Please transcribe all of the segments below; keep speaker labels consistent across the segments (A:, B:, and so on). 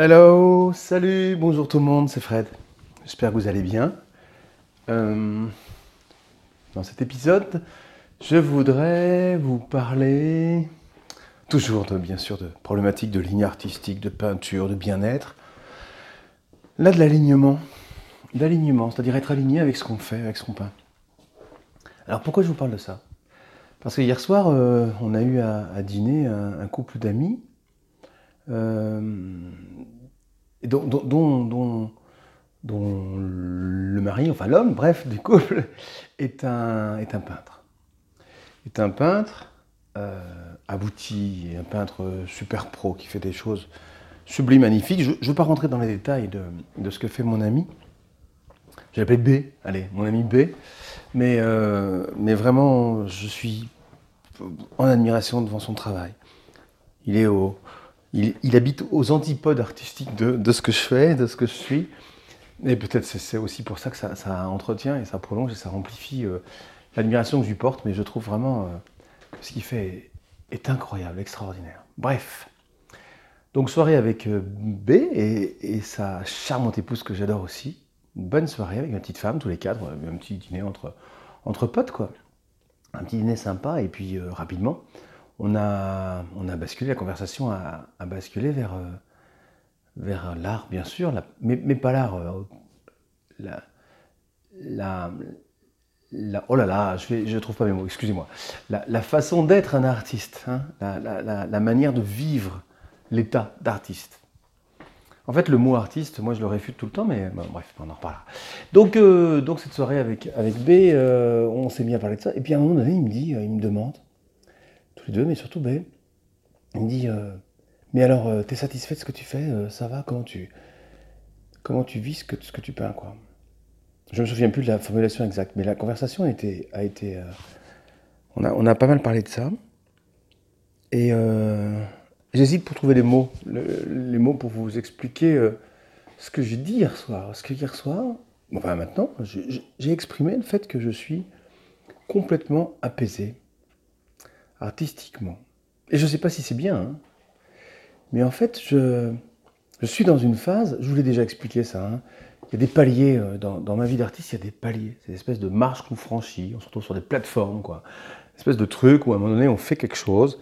A: Hello, salut, bonjour tout le monde, c'est Fred. J'espère que vous allez bien. Euh, dans cet épisode, je voudrais vous parler toujours de, bien sûr de problématiques de ligne artistique, de peinture, de bien-être. Là, de l'alignement. D'alignement, c'est-à-dire être aligné avec ce qu'on fait, avec ce qu'on peint. Alors pourquoi je vous parle de ça? Parce que hier soir, euh, on a eu à, dîner un, couple d'amis, euh, dont, dont, le mari, enfin l'homme, bref, du couple, est un, est un peintre. Est un peintre euh, abouti, un peintre super pro qui fait des choses sublimes, magnifiques. Je ne veux pas rentrer dans les détails de, de ce que fait mon ami. Je l'appelle B, allez, mon ami B. Mais, euh, mais vraiment, je suis en admiration devant son travail. Il, est au, il, habite aux antipodes artistiques de, ce que je fais, de ce que je suis. Et peut-être c'est aussi pour ça que ça, entretient et ça prolonge et ça amplifie euh, l'admiration que je lui porte. Mais je trouve vraiment euh, que ce qu'il fait est, incroyable, extraordinaire. Bref. Donc soirée avec B et, sa charmante épouse que j'adore aussi bonne soirée avec ma petite femme, tous les quatre, un petit dîner entre, entre potes, quoi. Un petit dîner sympa, et puis euh, rapidement, on a, on a basculé, la conversation a, basculé vers, euh, vers l'art, bien sûr, mais, mais, pas l'art, euh, la, la, oh là là, je ne je trouve pas mes mots, excusez-moi. La, façon d'être un artiste, hein, la, manière de vivre l'état d'artiste. En fait, le mot artiste, moi je le réfute tout le temps, mais bref, on en reparlera. Donc, euh, donc cette soirée avec, avec B, on s'est mis à parler de ça. Et puis à un moment donné, il me dit, il me demande, deux, mais surtout B, il me dit, mais alors, t'es satisfait de ce que tu fais Ça va Comment tu, comment tu vis ce que, ce que tu peins quoi? Je me souviens plus de la formulation exacte, mais la conversation a été, a été on a, on a pas mal parlé de ça. Et J'hésite pour trouver les mots, les mots pour vous expliquer euh, ce que j'ai dit hier soir. Ce que hier soir, enfin maintenant, j'ai exprimé le fait que je suis complètement apaisé, artistiquement. Et je ne sais pas si c'est bien, hein. mais en fait, je, suis dans une phase, je vous l'ai déjà expliqué ça, hein. il y a des paliers euh, dans, ma vie d'artiste, il y a des paliers, c'est une espèce de marche qu'on franchit, on se retrouve sur des plateformes, quoi. Une espèce de truc où à un moment donné on fait quelque chose,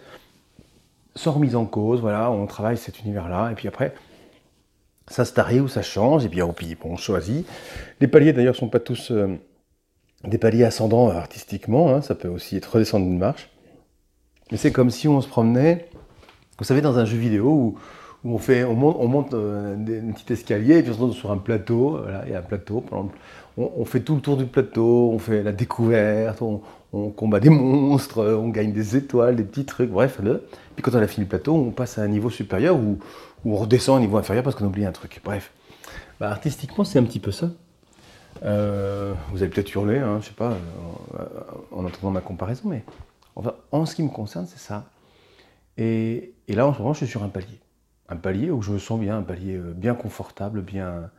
A: sans remise en cause, voilà, on travaille cet univers-là, et puis après, ça se tarie ou ça change, et puis, oh, on choisit. Les paliers d'ailleurs sont pas tous euh, des paliers ascendants artistiquement, hein, ça peut aussi être redescendre une marche. Mais c'est comme si on se promenait, vous savez, dans un jeu vidéo où, on, fait, on monte, on monte euh, un petit escalier, et puis on se retrouve sur un plateau, il y a un plateau, par exemple, on, fait tout le tour du plateau, on fait la découverte, on, combat des monstres, on gagne des étoiles, des petits trucs, bref. Puis quand on a fini le plateau, on passe à un niveau supérieur ou, on redescend un niveau inférieur parce qu'on oublie un truc. Bref. Bah, artistiquement, c'est un petit peu ça. Euh, vous avez peut-être hurlé, hein, je sais pas, euh, en entendant ma comparaison, mais enfin, en ce qui me concerne, c'est ça. Et, là, en ce moment, je suis sur un palier. Un palier où je me sens bien, un palier euh, bien confortable, bien,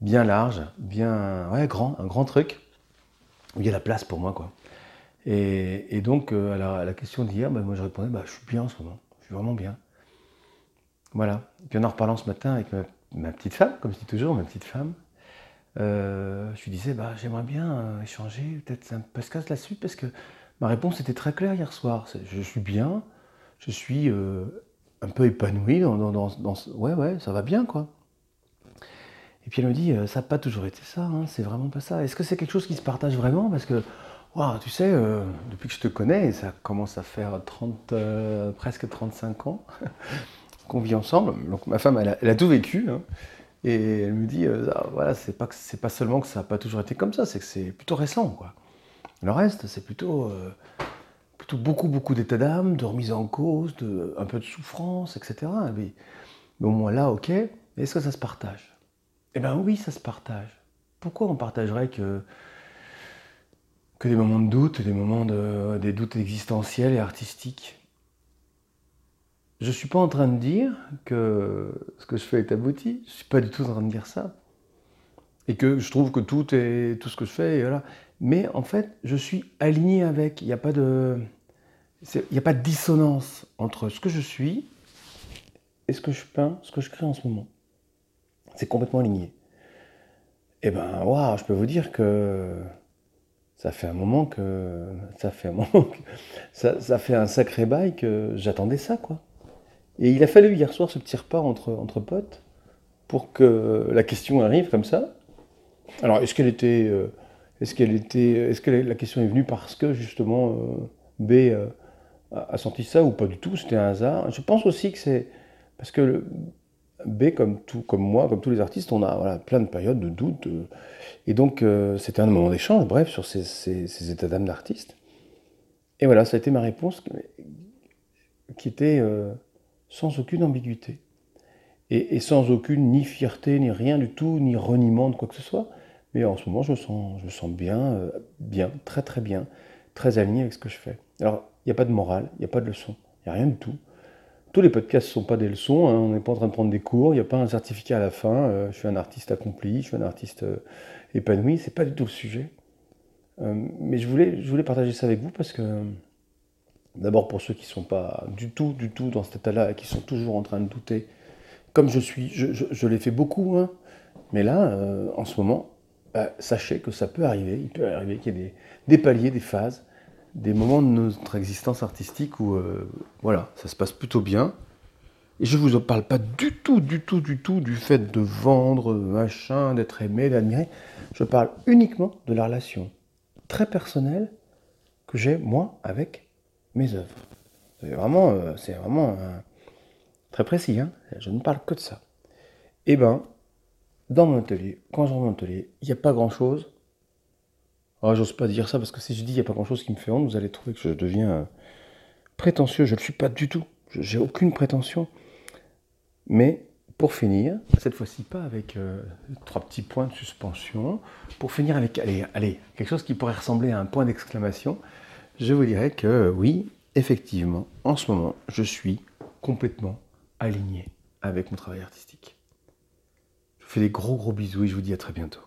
A: bien large, bien grand, un grand truc, où il y a la place pour moi, quoi. Et, donc, euh, à, la, question d'hier, bah, moi je répondais, bah, je suis bien en ce moment, je suis vraiment bien. Voilà. Puis en en reparlant ce matin avec ma, petite femme, comme je dis toujours, ma petite femme, euh, je lui disais, bah, j'aimerais bien échanger peut-être un podcast là-dessus, parce que ma réponse était très claire hier soir. Je suis bien, je suis un peu épanoui dans, dans, Ouais, ouais, ça va bien, quoi. Et puis elle me dit, ça n'a pas toujours été ça, hein, c'est vraiment pas ça. Est-ce que c'est quelque chose qui se partage vraiment? Parce que tu sais, euh, depuis que je te connais, ça commence à faire 30, euh, presque 35 ans qu'on vit ensemble. Donc ma femme, elle a, tout vécu. Hein. et elle me dit, euh, ah, voilà, c'est pas, pas seulement que ça n'a pas toujours été comme ça, c'est que c'est plutôt récent. Quoi. Le reste, c'est plutôt, plutôt beaucoup, beaucoup d'état d'âme, de remise en cause, de, un peu de souffrance, etc. Mais, au moins là, ok, est-ce que ça se partage? Eh bien oui, ça se partage. Pourquoi on partagerait que que des moments de doute, des moments de, des doutes existentiels et artistiques? Je ne suis pas en train de dire que ce que je fais est abouti, je ne suis pas du tout en train de dire ça. Et que je trouve que tout est tout ce que je fais, et voilà. Mais en fait, je suis aligné avec. Il n'y a pas de. Il n'y a pas de dissonance entre ce que je suis et ce que je peins, ce que je crée en ce moment. C'est complètement aligné. Eh ben, waouh, je peux vous dire que ça fait un moment que ça fait un moment que, ça, ça fait un sacré bail que j'attendais ça, quoi. Et il a fallu hier soir ce petit repas entre, entre potes pour que la question arrive comme ça. Alors, est-ce qu'elle était, euh, est-ce qu'elle était, est-ce que la question est venue parce que justement euh, B euh, a senti ça ou pas du tout? C'était un hasard. Je pense aussi que c'est parce que B, comme tout, comme moi, comme tous les artistes, on a voilà, plein de périodes de doute. et donc, c'était un moment d'échange, bref, sur ces, ces états d'âme d'artiste. Et voilà, ça a été ma réponse qui était sans aucune ambiguïté. Et, sans aucune ni fierté, ni rien du tout, ni reniement de quoi que ce soit. Mais en ce moment, je sens, je sens bien, euh, bien, très très bien, très aligné avec ce que je fais. Alors, il n'y a pas de morale, il n'y a pas de leçon, il n'y a rien du tout. Tous les podcasts ne sont pas des leçons, hein. on n'est pas en train de prendre des cours, il n'y a pas un certificat à la fin, euh, je suis un artiste accompli, je suis un artiste euh, épanoui, c'est pas du tout le sujet. mais je voulais, je voulais partager ça avec vous parce que D'abord pour ceux qui ne sont pas du tout, du tout dans cet état-là et qui sont toujours en train de douter, comme je suis, je, l'ai fait beaucoup, hein. mais là, euh, en ce moment, bah, sachez que ça peut arriver, il peut arriver qu'il y ait des, paliers, des phases, des moments de notre existence artistique où, euh, voilà, ça se passe plutôt bien. Et je ne vous parle pas du tout, du tout, du tout du fait de vendre, machin, d'être aimé, d'admirer. Je parle uniquement de la relation très personnelle que j'ai, moi, avec mes œuvres. C'est vraiment, euh, vraiment euh, très précis, hein je ne parle que de ça. Eh ben, dans mon atelier, quand je rentre dans mon atelier, il n'y a pas grand-chose. Ah, j'ose pas dire ça parce que si je dis il n'y a pas grand-chose qui me fait honte, vous allez trouver que je deviens euh, prétentieux. Je ne le suis pas du tout. J'ai aucune prétention. Mais pour finir, cette fois-ci pas avec trois petits points de suspension, pour finir avec, allez, allez, quelque chose qui pourrait ressembler à un point d'exclamation, je vous dirais que oui, effectivement, en ce moment, je suis complètement aligné avec mon travail artistique. Fais des gros gros bisous et je vous dis à très bientôt.